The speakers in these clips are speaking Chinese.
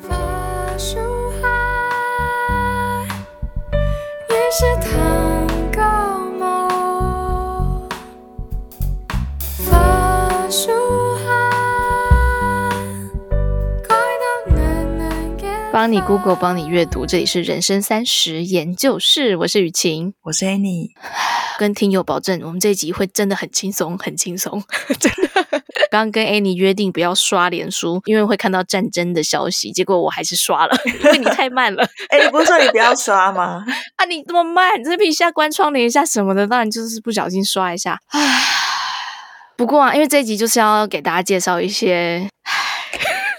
发书海，也是糖糕梦。发书海，快到暖暖给帮你 Google，帮你阅读，这里是人生三十研究室，我是雨晴，我是 Annie，跟听友保证，我们这一集会真的很轻松，很轻松，真的。刚跟 Annie 约定不要刷脸书，因为会看到战争的消息。结果我还是刷了，因为你太慢了。哎、欸，你不是说你不要刷吗？啊，你这么慢，你这边一下关窗帘一下什么的，当然就是不小心刷一下。唉，不过啊，因为这一集就是要给大家介绍一些，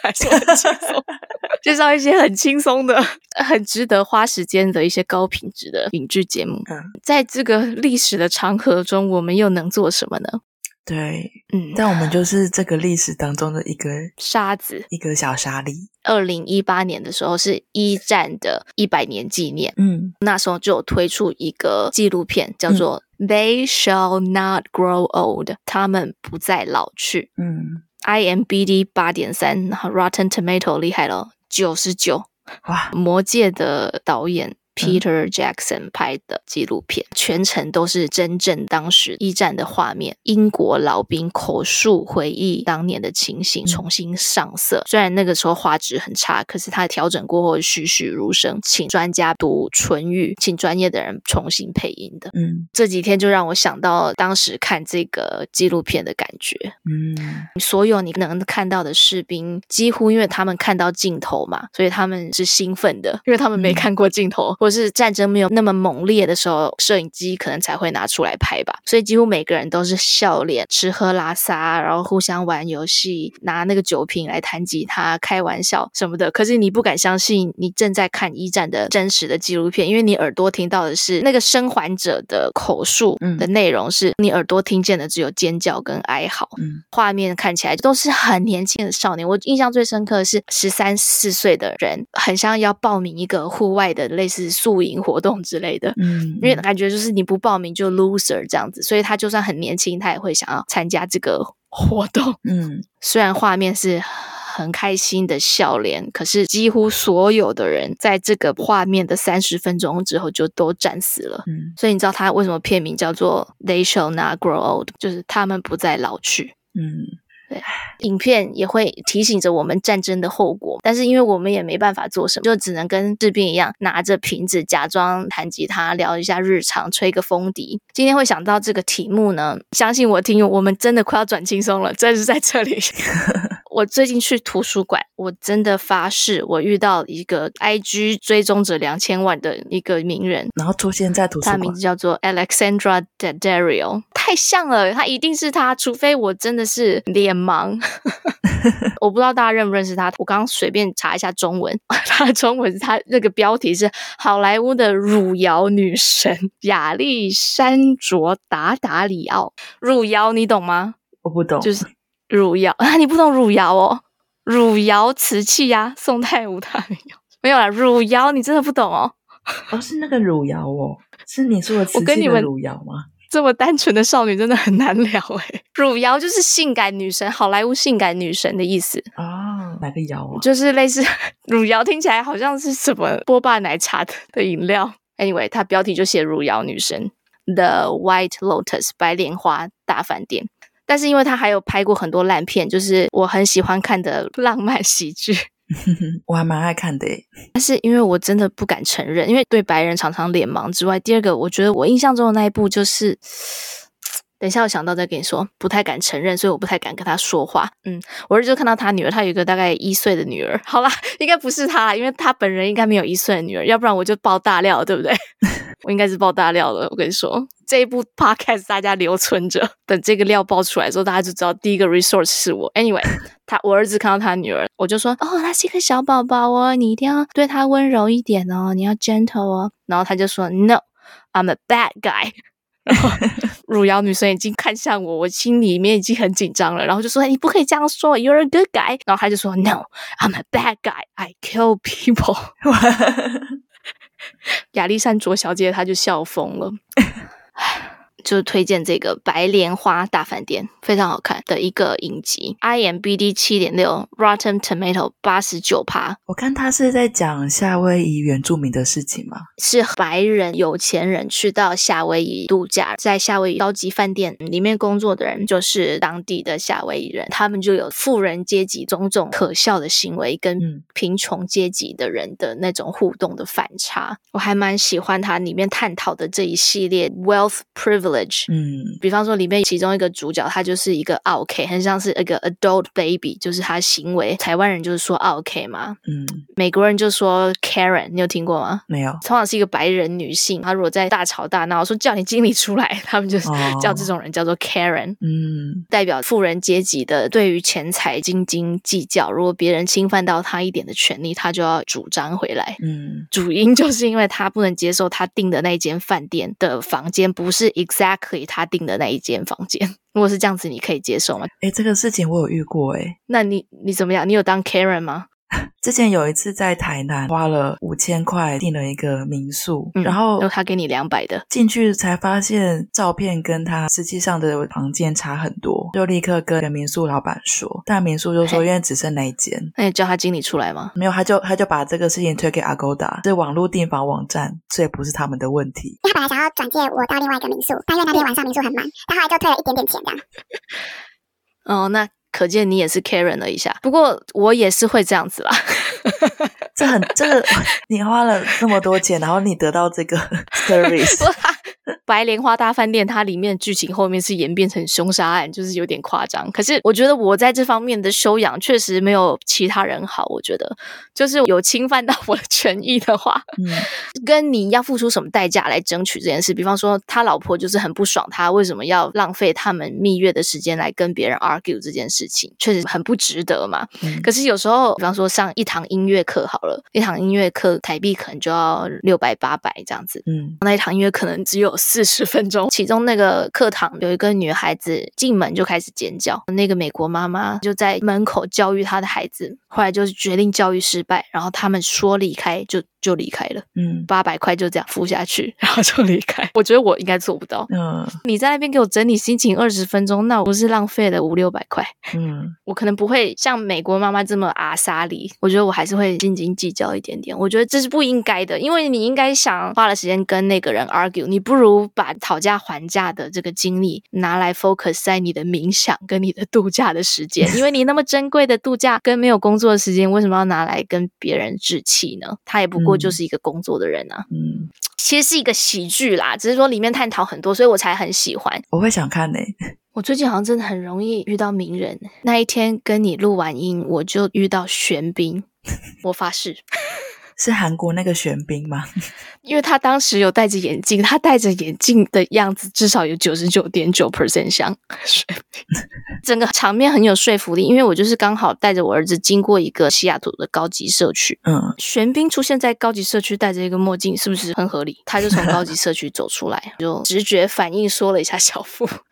还是很轻松，介绍一些很轻松的、很值得花时间的一些高品质的影剧节目。嗯，在这个历史的长河中，我们又能做什么呢？对，嗯，但我们就是这个历史当中的一个 沙子，一个小沙粒。二零一八年的时候是一战的一百年纪念，嗯，那时候就有推出一个纪录片，叫做《They Shall Not Grow Old》，他们不再老去。嗯，IMBD 八点三，然后 Rotten Tomato 厉害了，九十九。哇，魔界的导演。Peter Jackson 拍的纪录片，全程都是真正当时一战的画面，英国老兵口述回忆当年的情形，重新上色。虽然那个时候画质很差，可是他调整过后栩栩如生，请专家读唇语，请专业的人重新配音的。嗯，这几天就让我想到当时看这个纪录片的感觉。嗯，所有你能看到的士兵，几乎因为他们看到镜头嘛，所以他们是兴奋的，因为他们没看过镜头。或是战争没有那么猛烈的时候，摄影机可能才会拿出来拍吧。所以几乎每个人都是笑脸、吃喝拉撒，然后互相玩游戏，拿那个酒瓶来弹吉他、开玩笑什么的。可是你不敢相信，你正在看一战的真实的纪录片，因为你耳朵听到的是那个生还者的口述的内容，是你耳朵听见的只有尖叫跟哀嚎。嗯，画面看起来都是很年轻的少年。我印象最深刻的是十三四岁的人，很像要报名一个户外的类似。宿营活动之类的，嗯，因为感觉就是你不报名就 loser 这样子，所以他就算很年轻，他也会想要参加这个活动。嗯，虽然画面是很开心的笑脸，可是几乎所有的人在这个画面的三十分钟之后就都战死了。嗯，所以你知道他为什么片名叫做 They Shall Not Grow Old，就是他们不再老去。嗯。影片也会提醒着我们战争的后果，但是因为我们也没办法做什么，就只能跟士兵一样，拿着瓶子假装弹吉他，聊一下日常，吹个风笛。今天会想到这个题目呢，相信我听，我们真的快要转轻松了，真是在这里。我最近去图书馆，我真的发誓，我遇到一个 IG 追踪者两千万的一个名人，然后出现在图书馆，他名字叫做 Alexandra Daddario，太像了，他一定是他，除非我真的是脸盲，我不知道大家认不认识他。我刚刚随便查一下中文，他的中文他那个标题是好莱坞的汝窑女神亚历山卓达达里奥，汝窑你懂吗？我不懂，就是。汝窑啊，你不懂汝窑哦？汝窑瓷器呀，宋太武他没有没有啦。汝窑你真的不懂哦？哦，是那个汝窑哦，是你说的瓷器的汝窑吗？这么单纯的少女真的很难聊诶。汝窑就是性感女神，好莱坞性感女神的意思啊。哪个窑啊？就是类似汝窑，听起来好像是什么波霸奶茶的的饮料。Anyway，它标题就写汝窑女神，The White Lotus 白莲花大饭店。但是因为他还有拍过很多烂片，就是我很喜欢看的 浪漫喜剧，我还蛮爱看的。但是因为我真的不敢承认，因为对白人常常脸盲之外，第二个我觉得我印象中的那一部就是，等一下我想到再跟你说，不太敢承认，所以我不太敢跟他说话。嗯，我儿子就看到他女儿，他有一个大概一岁的女儿。好啦，应该不是他，因为他本人应该没有一岁的女儿，要不然我就爆大料，对不对？我应该是爆大料了，我跟你说。这一部 podcast 大家留存着，等这个料爆出来之后，大家就知道第一个 resource 是我。Anyway，他我儿子看到他女儿，我就说：“哦，他是一个小宝宝哦，你一定要对他温柔一点哦，你要 gentle 哦。”然后他就说：“No，I'm a bad guy。”然后 汝窑女生已经看向我，我心里面已经很紧张了，然后就说：“你不可以这样说，You're a good guy。”然后他就说：“No，I'm a bad guy. I kill people。” 亚历山卓小姐她就笑疯了。就是推荐这个《白莲花大饭店》，非常好看的一个影集。IMBD 七点六，Rotten Tomato 八十九趴。我看他是在讲夏威夷原住民的事情吗？是白人有钱人去到夏威夷度假，在夏威夷高级饭店里面工作的人就是当地的夏威夷人，他们就有富人阶级种种可笑的行为，跟贫穷阶级的人的那种互动的反差。我还蛮喜欢他里面探讨的这一系列 wealth privilege。嗯，比方说里面其中一个主角，他就是一个 OK，很像是一个 adult baby，就是他行为，台湾人就是说 OK 嘛，嗯，美国人就说 Karen，你有听过吗？没有，通常是一个白人女性，她如果在大吵大闹，说叫你经理出来，他们就叫这种人叫做 Karen，嗯，代表富人阶级的对于钱财斤斤计较，如果别人侵犯到他一点的权利，他就要主张回来，嗯，主因就是因为他不能接受他订的那间饭店的房间不是 exactly 他订的那一间房间。如果是这样子，你可以接受吗？诶，这个事情我有遇过诶，那你你怎么样？你有当 Karen 吗？之前有一次在台南花了五千块订了一个民宿，嗯、然后他给你两百的，进去才发现照片跟他实际上的房间差很多，就立刻跟民宿老板说，但民宿就说因为只剩那一间，那你叫他经理出来吗？没有，他就他就把这个事情推给 Agoda，这网络订房网站，这也不是他们的问题。他本来想要转借我到另外一个民宿，但因为那天晚上民宿很满，他后来就退了一点点钱这样。哦，那。可见你也是 Karen 了一下，不过我也是会这样子啦。这很这个，你花了这么多钱，然后你得到这个 service。白莲花大饭店，它里面剧情后面是演变成凶杀案，就是有点夸张。可是我觉得我在这方面的修养确实没有其他人好。我觉得就是有侵犯到我的权益的话，嗯，跟你要付出什么代价来争取这件事。比方说，他老婆就是很不爽，他为什么要浪费他们蜜月的时间来跟别人 argue 这件事情，确实很不值得嘛。嗯，可是有时候，比方说上一堂音乐课好了，一堂音乐课台币可能就要六百八百这样子，嗯，那一堂音乐可能只有。四十分钟，其中那个课堂有一个女孩子进门就开始尖叫，那个美国妈妈就在门口教育她的孩子，后来就是决定教育失败，然后他们说离开就。就离开了，嗯，八百块就这样付下去，然后就离开。我觉得我应该做不到，嗯。你在那边给我整理心情二十分钟，那我不是浪费了五六百块，嗯。我可能不会像美国妈妈这么阿莎里，我觉得我还是会斤斤计较一点点。我觉得这是不应该的，因为你应该想花了时间跟那个人 argue，你不如把讨价还价的这个精力拿来 focus 在你的冥想跟你的度假的时间，因为你那么珍贵的度假跟没有工作的时间，为什么要拿来跟别人置气呢？他也不过。我就是一个工作的人啊，嗯，其实是一个喜剧啦，只是说里面探讨很多，所以我才很喜欢。我会想看呢、欸。我最近好像真的很容易遇到名人。那一天跟你录完音，我就遇到玄彬，我发誓。是韩国那个玄彬吗？因为他当时有戴着眼镜，他戴着眼镜的样子至少有九十九点九 percent 像玄彬，整个场面很有说服力。因为我就是刚好带着我儿子经过一个西雅图的高级社区，嗯，玄彬出现在高级社区，戴着一个墨镜，是不是很合理？他就从高级社区走出来，就直觉反应缩了一下小腹，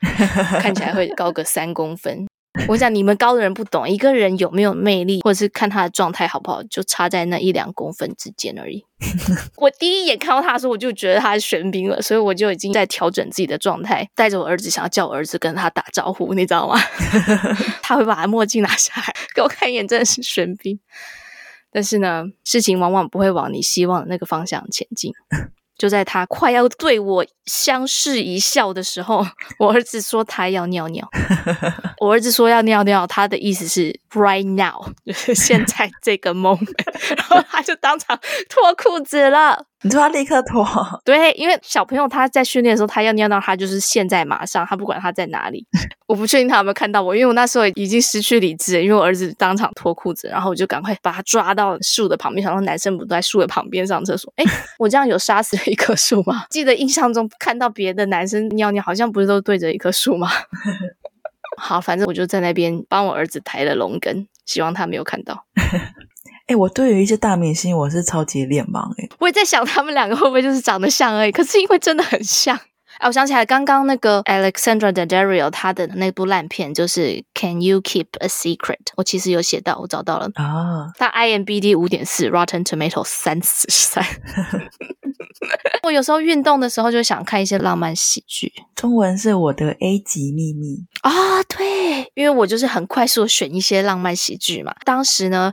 看起来会高个三公分。我想你们高的人不懂，一个人有没有魅力，或者是看他的状态好不好，就差在那一两公分之间而已。我第一眼看到他的时候，我就觉得他是玄彬了，所以我就已经在调整自己的状态，带着我儿子想要叫我儿子跟他打招呼，你知道吗？他会把他墨镜拿下来给我看一眼，真的是玄彬。但是呢，事情往往不会往你希望的那个方向前进。就在他快要对我相视一笑的时候，我儿子说他要尿尿。我儿子说要尿尿，他的意思是 right now，就是现在这个 moment，然后他就当场脱裤子了。你就要立刻脱？对，因为小朋友他在训练的时候，他要尿到，他就是现在马上，他不管他在哪里。我不确定他有没有看到我，因为我那时候已经失去理智，因为我儿子当场脱裤子，然后我就赶快把他抓到树的旁边，想说男生不都在树的旁边上厕所？哎，我这样有杀死了一棵树吗？记得印象中看到别的男生尿尿，好像不是都对着一棵树吗？好，反正我就在那边帮我儿子抬了龙根，希望他没有看到。哎，我对于一些大明星，我是超级脸盲哎。我也在想，他们两个会不会就是长得像而已？可是因为真的很像。哎，我想起来，刚刚那个 Alexandra Daddario 他的那部烂片就是 Can You Keep a Secret？我其实有写到，我找到了啊。他 IMBD 五点四，Rotten Tomatoes 三十三。我有时候运动的时候就想看一些浪漫喜剧。中文是我的 A 级秘密啊、哦，对，因为我就是很快速选一些浪漫喜剧嘛。当时呢，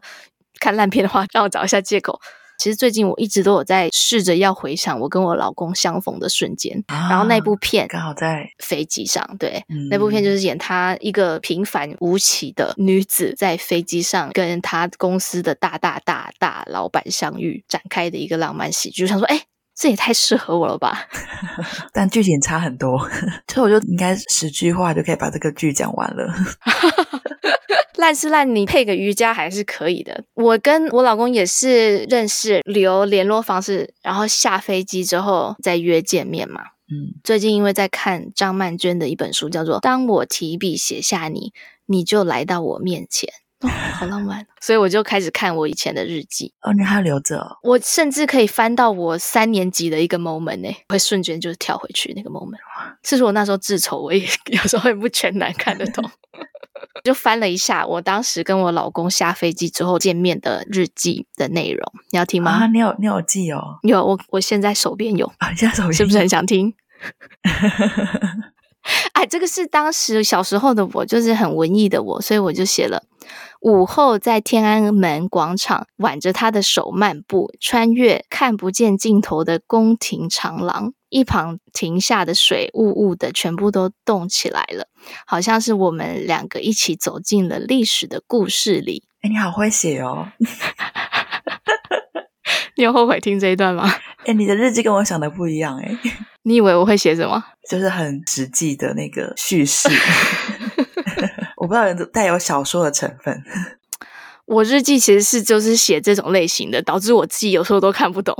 看烂片的话，让我找一下借口。其实最近我一直都有在试着要回想我跟我老公相逢的瞬间，啊、然后那部片刚好在飞机上，对，嗯、那部片就是演她一个平凡无奇的女子在飞机上跟她公司的大大大大老板相遇展开的一个浪漫喜剧。就想说，哎，这也太适合我了吧？但剧情差很多，所以我就应该十句话就可以把这个剧讲完了。烂是烂，你配个瑜伽还是可以的。我跟我老公也是认识，留联络方式，然后下飞机之后再约见面嘛。嗯，最近因为在看张曼娟的一本书，叫做《当我提笔写下你，你就来到我面前》，哦，好浪漫。所以我就开始看我以前的日记。哦，你还留着？我甚至可以翻到我三年级的一个 moment 呢，会瞬间就跳回去那个 moment。是说我那时候自丑，我也 有时候也不全然看得懂。就翻了一下我当时跟我老公下飞机之后见面的日记的内容，你要听吗？啊，你有你有记哦？有，我我现在手边有啊，现在手边是不是很想听？哎，这个是当时小时候的我，就是很文艺的我，所以我就写了：午后在天安门广场挽着他的手漫步，穿越看不见尽头的宫廷长廊。一旁停下的水雾雾的，全部都动起来了，好像是我们两个一起走进了历史的故事里。哎，你好会写哦！你有后悔听这一段吗？哎，你的日记跟我想的不一样哎。你以为我会写什么？就是很实际的那个叙事，我不知道有带有小说的成分。我日记其实是就是写这种类型的，导致我自己有时候都看不懂。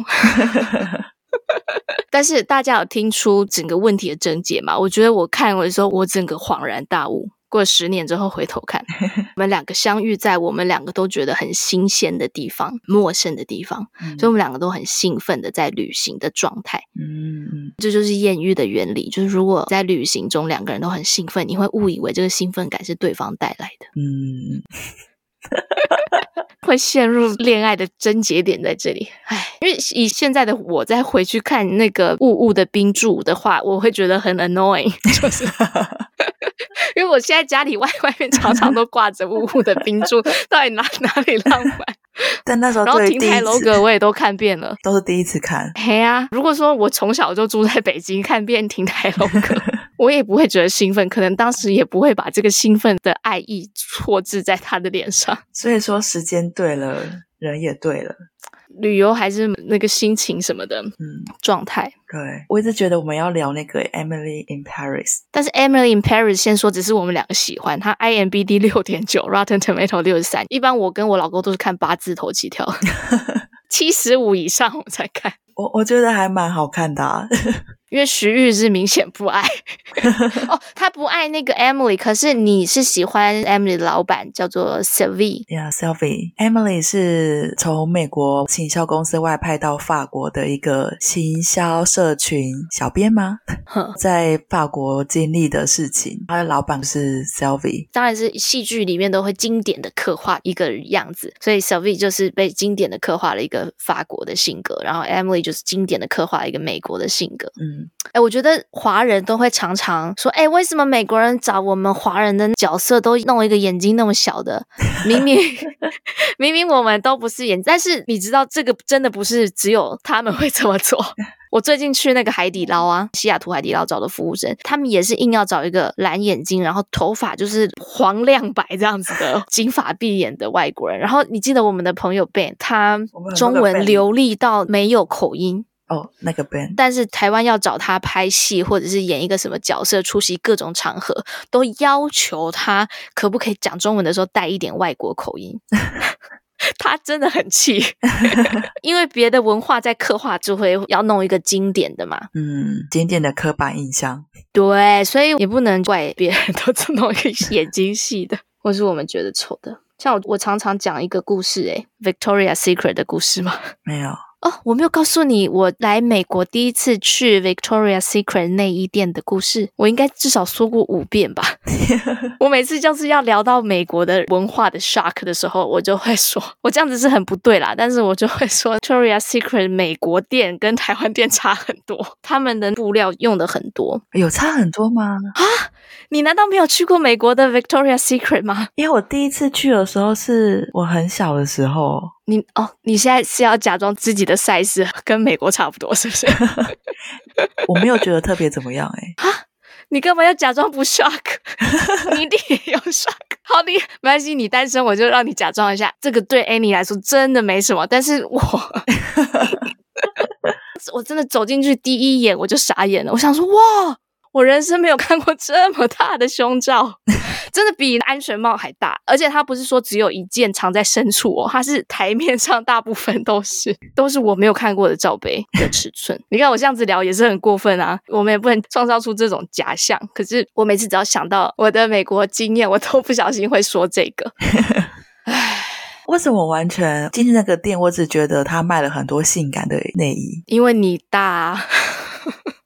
但是大家有听出整个问题的症结吗？我觉得我看完的时候，我整个恍然大悟。过了十年之后回头看，我们两个相遇在我们两个都觉得很新鲜的地方、陌生的地方，嗯、所以我们两个都很兴奋的在旅行的状态。嗯，这就是艳遇的原理，就是如果在旅行中两个人都很兴奋，你会误以为这个兴奋感是对方带来的。嗯。会陷入恋爱的症结点在这里，唉，因为以现在的我再回去看那个雾雾的冰柱的话，我会觉得很 annoying，就是 因为我现在家里外外面常常都挂着雾雾的冰柱，到底哪哪里浪漫？但那时候，然后亭台楼阁我也都看遍了，都是第一次看。嘿啊，如果说我从小就住在北京，看遍亭台楼阁。我也不会觉得兴奋，可能当时也不会把这个兴奋的爱意错置在他的脸上。所以说，时间对了，人也对了，旅游还是那个心情什么的，嗯，状态。对，我一直觉得我们要聊那个 Emily in Paris，但是 Emily in Paris 先说，只是我们两个喜欢，他 IMBD 六点九，Rotten Tomato 六十三。一般我跟我老公都是看八字头起跳，七十五以上我才看。我我觉得还蛮好看的啊。因为徐玉是明显不爱 哦，他不爱那个 Emily，可是你是喜欢 Emily 的老板叫做 Sylvie。Yeah，Sylvie。Emily 是从美国行销公司外派到法国的一个行销社群小编吗？在法国经历的事情，他的老板是 Sylvie。当然是戏剧里面都会经典的刻画一个样子，所以 Sylvie 就是被经典的刻画了一个法国的性格，然后 Emily 就是经典的刻画一个美国的性格。嗯。哎，我觉得华人都会常常说，哎，为什么美国人找我们华人的角色都弄一个眼睛那么小的？明明 明明我们都不是眼，但是你知道这个真的不是只有他们会这么做。我最近去那个海底捞啊，西雅图海底捞找的服务生，他们也是硬要找一个蓝眼睛，然后头发就是黄亮白这样子的金发碧眼的外国人。然后你记得我们的朋友 Ben，他中文流利到没有口音。哦，那个 Ben，但是台湾要找他拍戏，或者是演一个什么角色，出席各种场合，都要求他可不可以讲中文的时候带一点外国口音。他真的很气，因为别的文化在刻画就会要弄一个经典的嘛，嗯，经典的刻板印象。对，所以也不能怪别人 都只弄一个眼睛细的，或是我们觉得丑的。像我，我常常讲一个故事，诶，Victoria's Secret 的故事吗？没有。哦，我没有告诉你，我来美国第一次去 Victoria's Secret 内衣店的故事，我应该至少说过五遍吧。我每次就是要聊到美国的文化的 shock 的时候，我就会说，我这样子是很不对啦，但是我就会说 Victoria's Secret 美国店跟台湾店差很多，他们的布料用的很多，有差很多吗？啊，你难道没有去过美国的 Victoria's Secret 吗？因为我第一次去的时候是我很小的时候。你哦，你现在是要假装自己的 size 跟美国差不多，是不是？我没有觉得特别怎么样哎、欸。啊，你干嘛要假装不 shock？你一定也有 shock。好，你没关系，你单身我就让你假装一下。这个对 Annie 来说真的没什么，但是我我真的走进去第一眼我就傻眼了，我想说哇。我人生没有看过这么大的胸罩，真的比安全帽还大，而且它不是说只有一件藏在深处哦，它是台面上大部分都是 都是我没有看过的罩杯的尺寸。你看我这样子聊也是很过分啊，我们也不能创造出这种假象。可是我每次只要想到我的美国经验，我都不小心会说这个。唉，为什么我完全进去那个店，我只觉得他卖了很多性感的内衣？因为你大。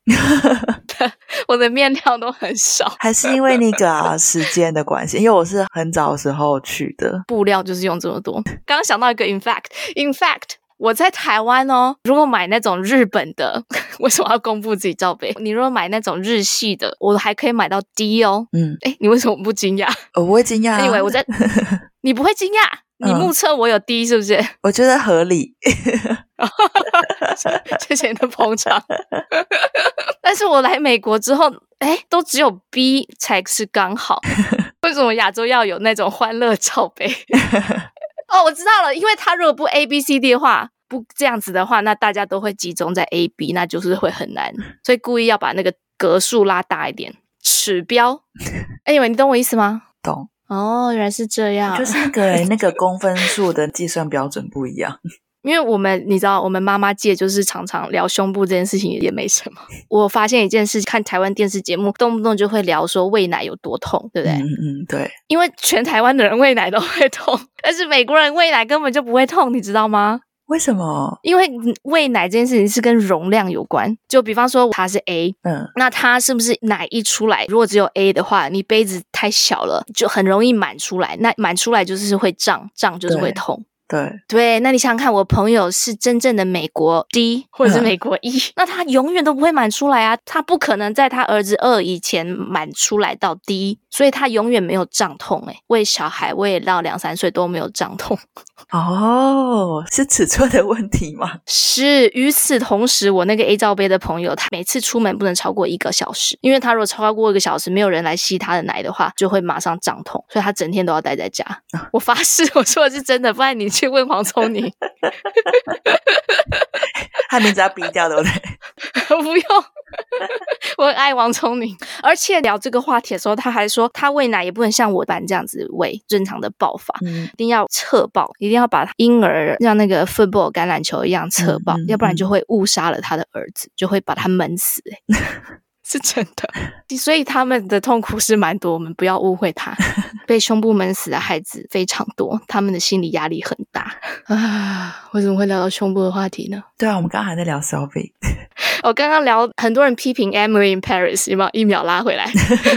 我的面料都很少，还是因为那个啊 时间的关系？因为我是很早的时候去的，布料就是用这么多。刚刚想到一个，in fact，in fact，我在台湾哦，如果买那种日本的，为什么要公布自己罩杯？你如果买那种日系的，我还可以买到 D 哦。嗯，哎，你为什么不惊讶？我不会惊讶啊，因为我在，你不会惊讶？你目测我有 D 是不是？我觉得合理。谢谢你的捧场。但是我来美国之后，哎，都只有 B 才是刚好。为什么亚洲要有那种欢乐罩杯？哦，我知道了，因为他如果不 A B C D 的话，不这样子的话，那大家都会集中在 A B，那就是会很难，所以故意要把那个格数拉大一点，尺标。哎，你懂我意思吗？懂。哦，原来是这样，就是那个那个公分数的计算标准不一样。因为我们你知道，我们妈妈界就是常常聊胸部这件事情也没什么。我发现一件事，看台湾电视节目，动不动就会聊说喂奶有多痛，对不对？嗯嗯，对。因为全台湾的人喂奶都会痛，但是美国人喂奶根本就不会痛，你知道吗？为什么？因为喂奶这件事情是跟容量有关。就比方说它是 A，嗯，那它是不是奶一出来，如果只有 A 的话，你杯子太小了，就很容易满出来。那满出来就是会胀，胀就是会痛。对对，那你想想看，我朋友是真正的美国 D 或者是美国 E，嗯，那他永远都不会满出来啊，他不可能在他儿子二以前满出来到 D，所以他永远没有胀痛。哎，喂小孩喂到两三岁都没有胀痛。哦，是尺寸的问题吗？是。与此同时，我那个 A 罩杯的朋友，他每次出门不能超过一个小时，因为他如果超过一个小时，没有人来吸他的奶的话，就会马上胀痛，所以他整天都要待在家。啊，我发誓，我说的是真的，不然你。去问黄聪宁，他名字要逼掉，对不对？不用，我很爱王聪宁。而且聊这个话题的时候，他还说他喂奶也不能像我般这样子喂，正常的抱法，嗯、一定要侧抱，一定要把婴儿像那个 football 橄榄球一样侧抱，嗯嗯嗯、要不然就会误杀了他的儿子，就会把他闷死。是真的，所以他们的痛苦是蛮多，我们不要误会他。被胸部闷死的孩子非常多，他们的心理压力很大啊！为什么会聊到胸部的话题呢？对啊，我们刚刚还在聊 Selfie。我刚刚聊很多人批评 Emily in Paris，有没有一秒拉回来？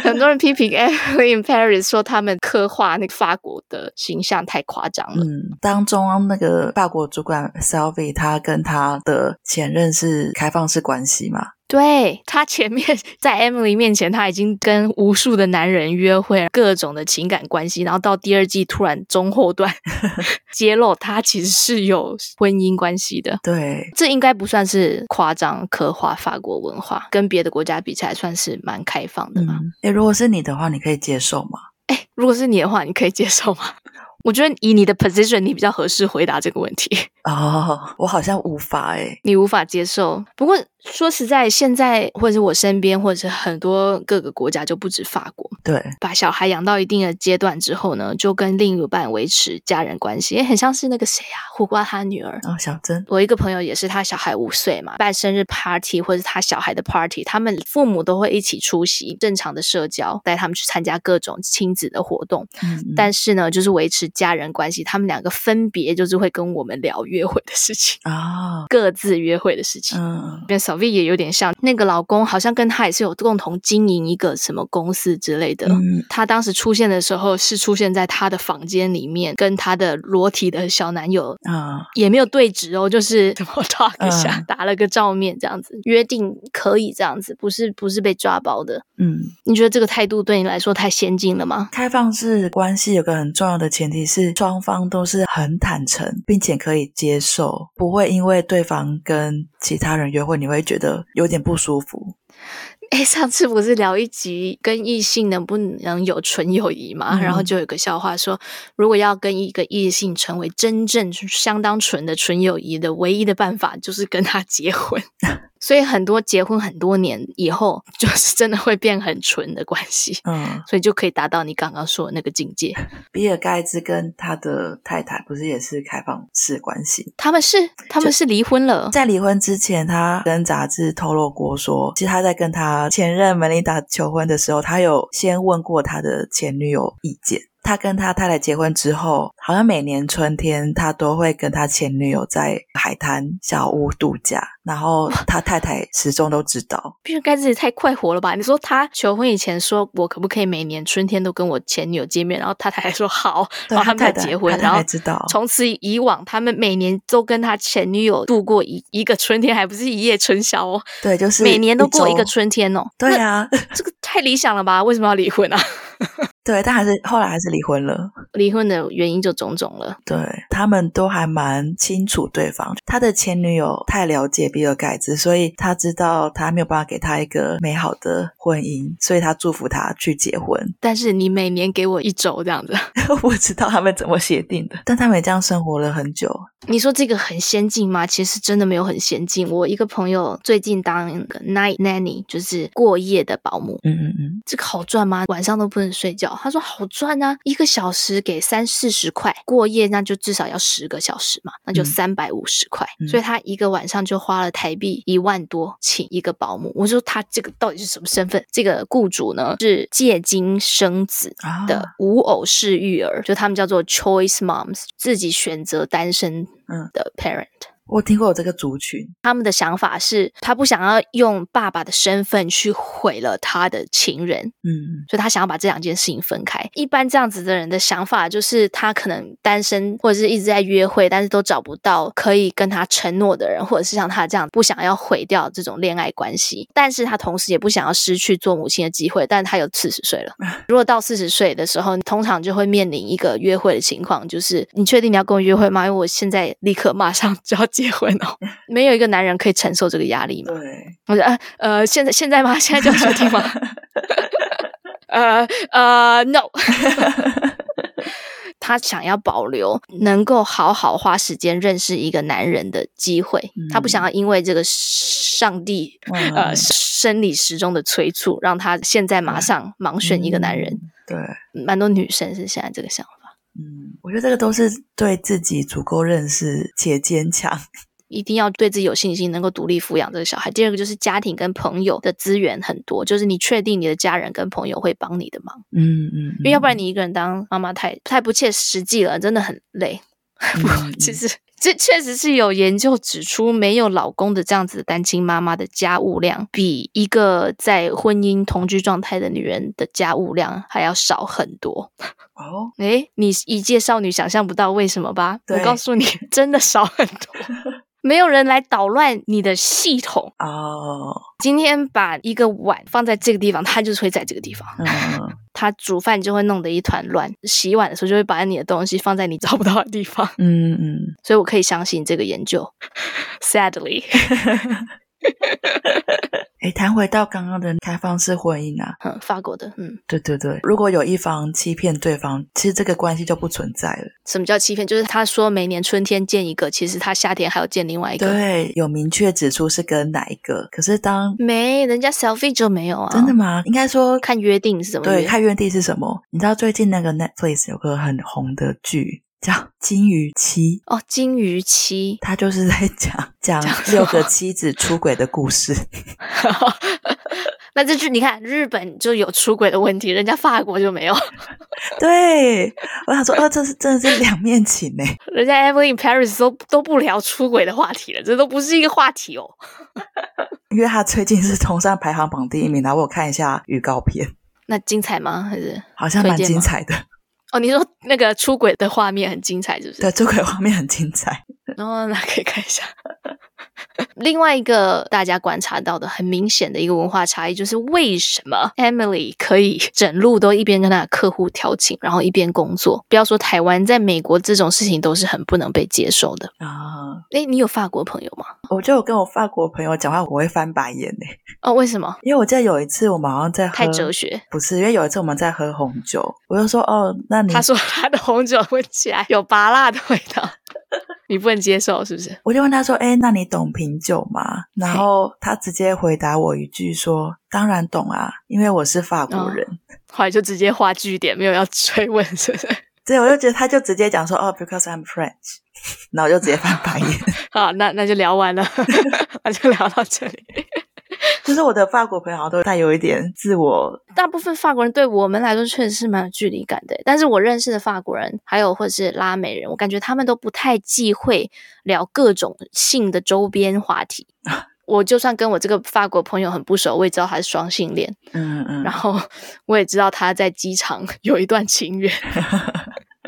很多人批评 Emily in Paris，说他们刻画那个法国的形象太夸张了。嗯，当中那个法国主管 Selfie，他跟他的前任是开放式关系嘛？对，他前面在 Emily 面前，他已经跟无数的男人约会，各种的情感关系，然后到第二季突然中后段 揭露他其实是有婚姻关系的。对，这应该不算是夸张刻画法国文化，跟别的国家比起来算是蛮开放的嘛。哎、嗯，如果是你的话，你可以接受吗？哎，如果是你的话，你可以接受吗？我觉得以你的 position，你比较合适回答这个问题。哦，我好像无法哎，你无法接受。不过说实在，现在或者是我身边，或者是很多各个国家，就不止法国，对，把小孩养到一定的阶段之后呢，就跟另一半维持家人关系，也很像是那个谁啊，胡瓜他女儿哦，小珍。我一个朋友也是，他小孩五岁嘛，办生日 party 或者是他小孩的 party，他们父母都会一起出席，正常的社交，带他们去参加各种亲子的活动。嗯，嗯，但是呢，就是维持家人关系，他们两个分别就是会跟我们疗愈。约会的事情啊，哦、各自约会的事情。嗯，跟 Sophie 也有点像，那个老公好像跟他也是有共同经营一个什么公司之类的。嗯，他当时出现的时候是出现在他的房间里面，跟他的裸体的小男友啊，也没有对质哦，就是 怎么 talk 一下，嗯、打了个照面这样子，约定可以这样子，不是不是被抓包的。嗯，你觉得这个态度对你来说太先进了吗？开放式关系有个很重要的前提是双方都是很坦诚，并且可以接受，不会因为对方跟其他人约会，你会觉得有点不舒服。哎，上次不是聊一集跟异性能不能有纯友谊嘛？嗯、然后就有个笑话说，如果要跟一个异性成为真正相当纯的纯友谊的唯一的办法，就是跟他结婚。所以很多结婚很多年以后，就是真的会变很纯的关系，嗯，所以就可以达到你刚刚说的那个境界。比尔盖茨跟他的太太不是也是开放式关系？他们是他们是离婚了，在离婚之前，他跟杂志透露过说，其实他在跟他前任梅琳达求婚的时候，他有先问过他的前女友意见。他跟他太太结婚之后，好像每年春天他都会跟他前女友在海滩小屋度假，然后他太太始终都知道。毕竟盖茨也太快活了吧？你说他求婚以前说我可不可以每年春天都跟我前女友见面，然后他太太说好，然后他们才结婚，然后知道从此以往他们每年都跟他前女友度过一一个春天，还不是一夜春宵哦。对，就是每年都过一个春天哦。对啊，这个太理想了吧？为什么要离婚啊？对，但还是后来还是离婚了。离婚的原因就种种了。对，他们都还蛮清楚对方。他的前女友太了解比尔盖茨，所以他知道他没有办法给他一个美好的婚姻，所以他祝福他去结婚。但是你每年给我一周这样子，我知道他们怎么协定的。但他们也这样生活了很久。你说这个很先进吗？其实真的没有很先进。我一个朋友最近当一个 night nanny，就是过夜的保姆。嗯嗯嗯，这个好赚吗？晚上都不能睡觉。他说好赚啊，一个小时给三四十块，过夜那就至少要十个小时嘛，那就三百五十块，嗯、所以他一个晚上就花了台币一万多，请一个保姆。我说他这个到底是什么身份？这个雇主呢是借精生子的无偶式育儿，啊、就他们叫做 choice moms，自己选择单身的 parent。我听过有这个族群，他们的想法是，他不想要用爸爸的身份去毁了他的情人，嗯，所以他想要把这两件事情分开。一般这样子的人的想法就是，他可能单身或者是一直在约会，但是都找不到可以跟他承诺的人，或者是像他这样不想要毁掉这种恋爱关系，但是他同时也不想要失去做母亲的机会。但是他有四十岁了，如果到四十岁的时候，通常就会面临一个约会的情况，就是你确定你要跟我约会吗？因为我现在立刻马上就要。结婚哦，没有一个男人可以承受这个压力吗？对，我说呃呃，现在现在吗？现在就要决定吗？呃呃，no，他想要保留能够好好花时间认识一个男人的机会，嗯、他不想要因为这个上帝、嗯、呃生理时钟的催促，让他现在马上盲选一个男人。嗯、对，蛮多女生是现在这个想法。嗯，我觉得这个都是对自己足够认识且坚强，一定要对自己有信心，能够独立抚养这个小孩。第二个就是家庭跟朋友的资源很多，就是你确定你的家人跟朋友会帮你的忙。嗯嗯，嗯因为要不然你一个人当妈妈太太不切实际了，真的很累。嗯、其实。这确实是有研究指出，没有老公的这样子的单亲妈妈的家务量，比一个在婚姻同居状态的女人的家务量还要少很多。哦，诶，你一介少女想象不到为什么吧？我告诉你，真的少很多。没有人来捣乱你的系统哦。Oh. 今天把一个碗放在这个地方，它就是会在这个地方。嗯，uh. 他煮饭就会弄得一团乱，洗碗的时候就会把你的东西放在你找不到的地方。嗯嗯、mm，hmm. 所以我可以相信这个研究。Sadly。诶，谈回到刚刚的开放式婚姻啊，嗯，法国的，嗯，对对对，如果有一方欺骗对方，其实这个关系就不存在了。什么叫欺骗？就是他说每年春天见一个，其实他夏天还要见另外一个。对，有明确指出是跟哪一个，可是当没人家 selfie 就没有啊？真的吗？应该说看约定是什么？对，看约定是什么？你知道最近那个 Netflix 有个很红的剧。叫《金鱼妻》哦，《金鱼妻》他就是在讲讲六个妻子出轨的故事。那这句你看，日本就有出轨的问题，人家法国就没有。对，我想说，哦，这是真的是两面情呢。人家 Emily in Paris 都都不聊出轨的话题了，这都不是一个话题哦。因为他最近是冲上排行榜第一名，然后我看一下预告片，那精彩吗？还是好像蛮精彩的。哦，你说那个出轨的画面很精彩，是不是？对，出轨画面很精彩。然后那可以看一下。另外一个大家观察到的很明显的一个文化差异，就是为什么 Emily 可以整路都一边跟她的客户调情，然后一边工作？不要说台湾，在美国这种事情都是很不能被接受的啊。诶，你有法国朋友吗？我就有跟我法国朋友讲话，我会翻白眼呢。哦，为什么？因为我记得有一次我们好像在喝太哲学，不是？因为有一次我们在喝红酒，我就说哦，那你他说他的红酒闻起来有芭乐的味道。你不能接受是不是？我就问他说：“哎，那你懂品酒吗？”然后他直接回答我一句说：“当然懂啊，因为我是法国人。”哦，后来就直接画句点，没有要追问，是不是？对，我就觉得他就直接讲说：“哦，because I'm French。”然后我就直接翻白眼。好，那那就聊完了，那就聊到这里。就是我的法国朋友好像都带有一点自我，大部分法国人对我们来说确实是蛮有距离感的。但是我认识的法国人，还有或者是拉美人，我感觉他们都不太忌讳聊各种性的周边话题。我就算跟我这个法国朋友很不熟，我也知道他是双性恋。嗯嗯，然后我也知道他在机场 有一段情缘。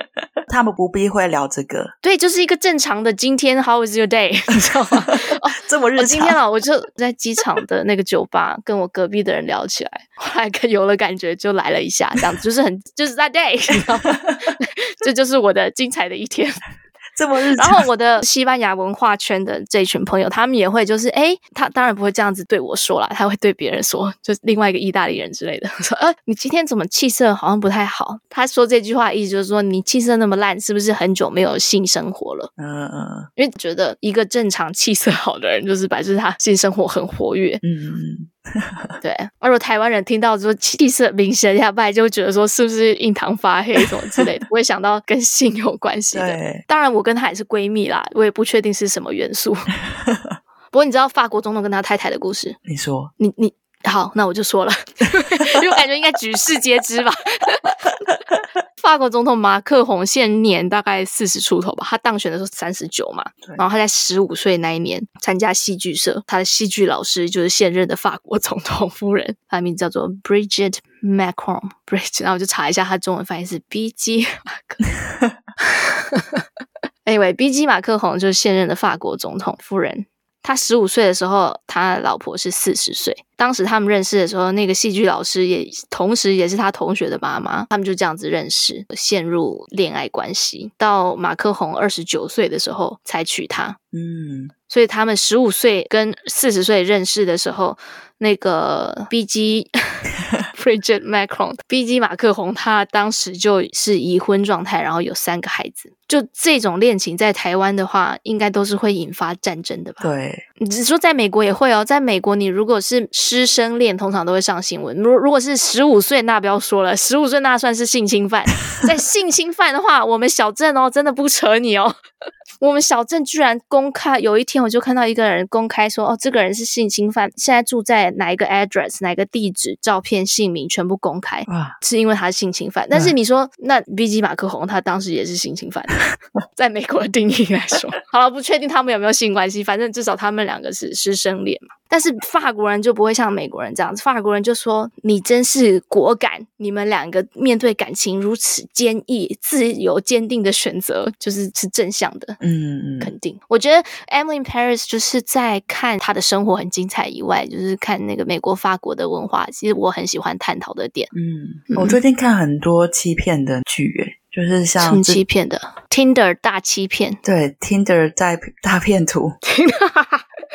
他们不必会聊这个，对，就是一个正常的今天，How was your day？你知道吗？哦，这么日常。今天啊，我就在机场的那个酒吧跟我隔壁的人聊起来，后来有了感觉就来了一下，这样子就是很就是 that day，你知道吗？这就是我的精彩的一天。这么日常，然后我的西班牙文化圈的这群朋友，他们也会就是，诶，他当然不会这样子对我说啦，他会对别人说，就是另外一个意大利人之类的，说，呃，你今天怎么气色好像不太好？他说这句话意思就是说，你气色那么烂，是不是很久没有性生活了？嗯嗯，因为觉得一个正常气色好的人，就是表示他性生活很活跃。嗯嗯。对，而如果台湾人听到说气色明显下败，就会觉得说是不是印堂发黑什么之类的，不会想到跟性有关系的。对当然，我跟她也是闺蜜啦，我也不确定是什么元素。不过你知道法国总统跟他太太的故事？你说，你你好，那我就说了，因为我感觉应该举世皆知吧。法国总统马克宏现年大概四十出头吧，他当选的时候三十九嘛，然后他在十五岁那一年参加戏剧社，他的戏剧老师就是现任的法国总统夫人，她的名字叫做 Bridget Macron，Bridget，然后我就查一下，她中文翻译是 B.G. 马克。Anyway，B.G. 马克宏就是现任的法国总统夫人。他十五岁的时候，他老婆是四十岁。当时他们认识的时候，那个戏剧老师也同时也是他同学的妈妈。他们就这样子认识，陷入恋爱关系。到马克宏二十九岁的时候才娶她。嗯，所以他们十五岁跟四十岁认识的时候，那个 B.G. Bridget Macron，B.G. 马克宏，他当时就是已婚状态，然后有三个孩子。就这种恋情，在台湾的话，应该都是会引发战争的吧？对，你只说在美国也会哦。在美国，你如果是师生恋，通常都会上新闻。如如果是十五岁，那不要说了，十五岁那算是性侵犯。在性侵犯的话，我们小镇哦，真的不扯你哦。我们小镇居然公开，有一天我就看到一个人公开说，哦，这个人是性侵犯，现在住在哪一个 address，哪个地址，照片、姓名全部公开，啊，是因为他是性侵犯。但是你说，那 B.G. 马克宏他当时也是性侵犯，在美国的定义来说，好了，不确定他们有没有性关系，反正至少他们两个是师生恋嘛。但是法国人就不会像美国人这样子，法国人就说，你真是果敢，你们两个面对感情如此坚毅、自由、坚定的选择，就是是正向的。嗯，肯定。我觉得 Emily in Paris 就是在看她的生活很精彩以外，就是看那个美国、法国的文化，其实我很喜欢探讨的点。嗯，嗯，我最近看很多欺骗的剧，诶，就是像什么欺骗的 Tinder 大欺骗，对 Tinder 在大骗徒。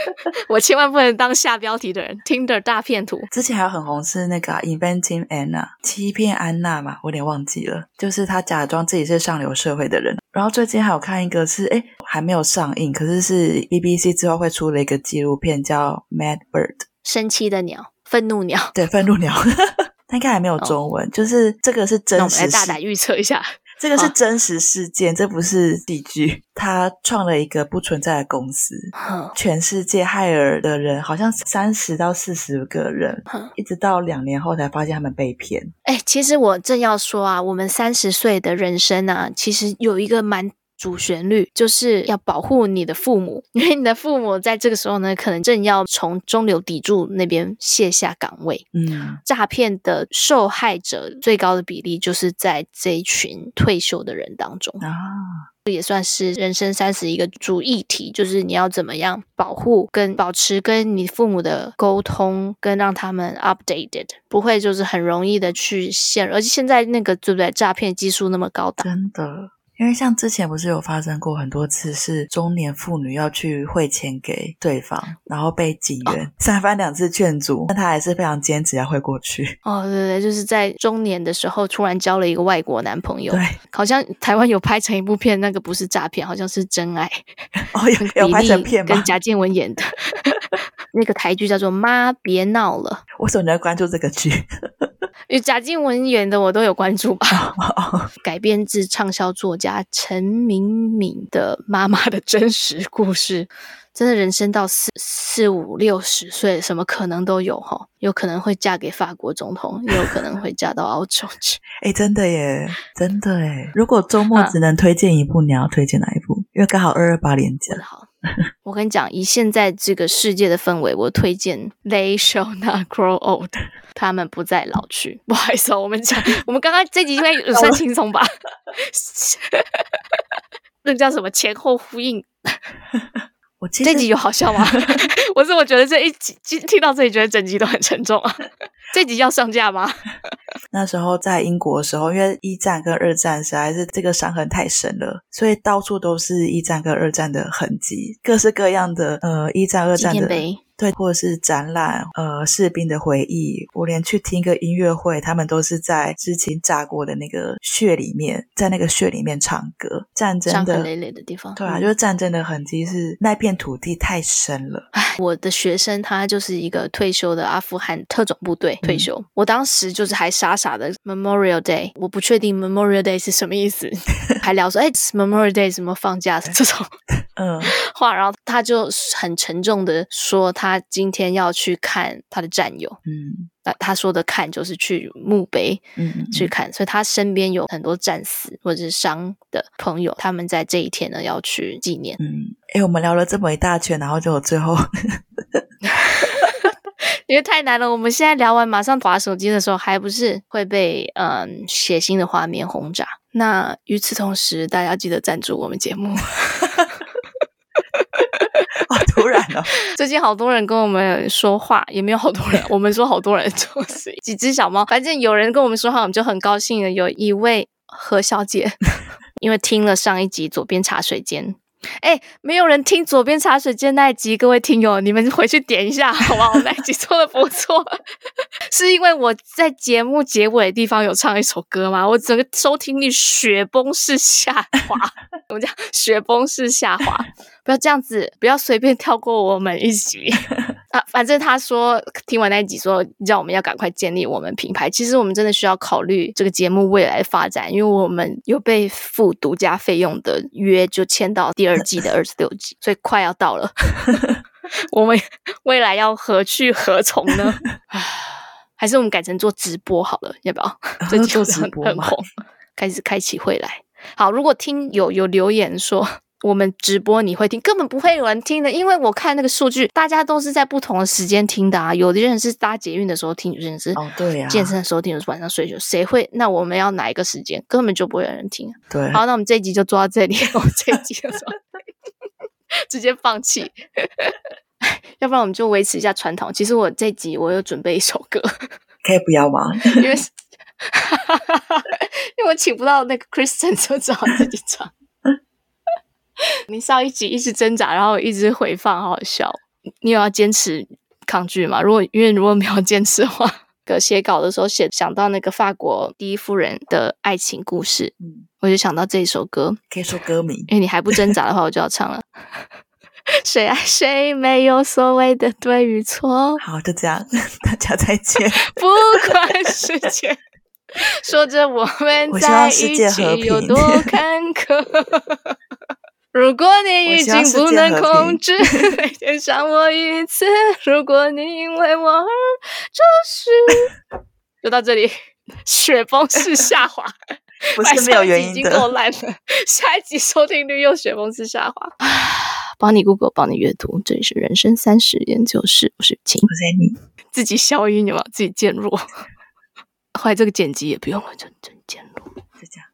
我千万不能当下标题的人。Tinder 大片图，之前还有很红是那个、啊、Inventing Anna，欺骗安娜嘛，我有点忘记了。就是他假装自己是上流社会的人。然后最近还有看一个是，哎还没有上映，可是是 BBC 之后会出了一个纪录片，叫 Mad Bird，生气的鸟，愤怒鸟，对，愤怒鸟。他应该还没有中文，哦、就是这个是真实。那我们来大胆预测一下。这个是真实事件，这不是戏剧。他创了一个不存在的公司，全世界害尔的人好像三十到四十个人，一直到两年后才发现他们被骗。哎，其实我正要说啊，我们三十岁的人生啊，其实有一个蛮。主旋律就是要保护你的父母，因为你的父母在这个时候呢，可能正要从中流砥柱那边卸下岗位。嗯，诈骗的受害者最高的比例就是在这一群退休的人当中啊，这也算是人生三十一个主议题，就是你要怎么样保护跟保持跟你父母的沟通，跟让他们 updated，不会就是很容易的去陷入，而且现在那个对不对？诈骗技术那么高档，真的。因为像之前不是有发生过很多次，是中年妇女要去汇钱给对方，然后被警员三番两次劝阻，但她还是非常坚持要汇过去。哦，对对，就是在中年的时候突然交了一个外国男朋友。对，好像台湾有拍成一部片，那个不是诈骗，好像是真爱。哦，有有拍成片吗？跟贾静雯演的 那个台剧叫做《妈别闹了》。为什么你要关注这个剧？因为贾静雯演的我都有关注吧。改编自畅销作家陈明敏的妈妈的真实故事，真的人生到四四五六十岁，什么可能都有哈，有可能会嫁给法国总统，也有可能会嫁到澳洲去。哎，真的耶，真的耶！如果周末只能推荐一部，啊、你要推荐哪一部？因为刚好二二八连假。好，我跟你讲，以现在这个世界的氛围，我推荐《They Shall Not Grow Old》。他们不再老去。不好意思哦，我们讲，我们刚刚这集应该也算轻松吧？那叫什么前后呼应？我这集有好笑吗？我是我觉得这一集听到这里，觉得整集都很沉重啊。这集要上架吗？那时候在英国的时候，因为一战跟二战实在是这个伤痕太深了，所以到处都是一战跟二战的痕迹，各式各样的呃一战二战的。对，或者是展览，呃，士兵的回忆。我连去听个音乐会，他们都是在之前炸过的那个血里面，在那个血里面唱歌。战争的累累的地方，对啊，就是战争的痕迹是那片土地太深了。唉，我的学生他就是一个退休的阿富汗特种部队退休，嗯、我当时就是还傻傻的 Memorial Day，我不确定 Memorial Day 是什么意思，还聊说哎 Memorial Day 怎么放假这种嗯。话，然后他就很沉重的说他。今天要去看他的战友，嗯，那他说的看就是去墓碑，嗯，去。看，所以他身边有很多战死或者是伤的朋友，他们在这一天呢要去纪念，嗯，诶，我们聊了这么一大圈，然后就最后，因为太难了，我们现在聊完，马上划手机的时候，还不是会被嗯血腥的画面轰炸？那与此同时，大家记得赞助我们节目。好突然哦！最近好多人跟我们说话，也没有好多人，我们说好多人就是几只小猫。反正有人跟我们说话，我们就很高兴的。有一位何小姐，因为听了上一集《左边茶水间》。哎，没有人听左边茶水间那一集，各位听友，你们回去点一下，好不好？我那一集做的不错，是因为我在节目结尾的地方有唱一首歌吗？我整个收听率雪崩式下滑，怎么讲？雪崩式下滑，不要这样子，不要随便跳过我们一集。啊，反正他说听完那一集说，叫我们要赶快建立我们品牌。其实我们真的需要考虑这个节目未来的发展，因为我们有被付独家费用的约，就签到第二季的二十六集，所以快要到了。我们未来要何去何从呢？还是我们改成做直播好了，要不要？最近很很红，开始开启会来。好，如果听友有留言说。我们直播你会听，根本不会有人听的，因为我看那个数据，大家都是在不同的时间听的啊。有的人是搭捷运的时候听，有的人是哦对呀，健身的时候听，是晚上睡觉。谁会？那我们要哪一个时间？根本就不会有人听。对，好，那我们这一集就做到这里。我们这一集就做到直接放弃，要不然我们就维持一下传统。其实我这一集我有准备一首歌，可以不要吗？因为因为我请不到那个 Christian，就只好自己唱。你上一集一直挣扎，然后一直回放，好好笑。你有要坚持抗拒吗？如果因为如果没有坚持的话，个写稿的时候写想到那个法国第一夫人的爱情故事，嗯，我就想到这首歌，可以说歌名。因为你还不挣扎的话，我就要唱了。谁爱谁没有所谓的对与错。好，就这样，大家再见。不管世界。说着我们在一起有多坎坷。如果你已经不能控制，每天想我一次。如果你因为我而就是，就到这里，雪崩式下滑，不是没有原因的，已经够烂了。下一集收听率又雪崩式下滑。帮你 Google，帮你阅读，这里是人生三十研究室，我是晴，我是你，自己消音有没有？自己渐弱，后来这个剪辑也不用了，就就渐弱，就这样。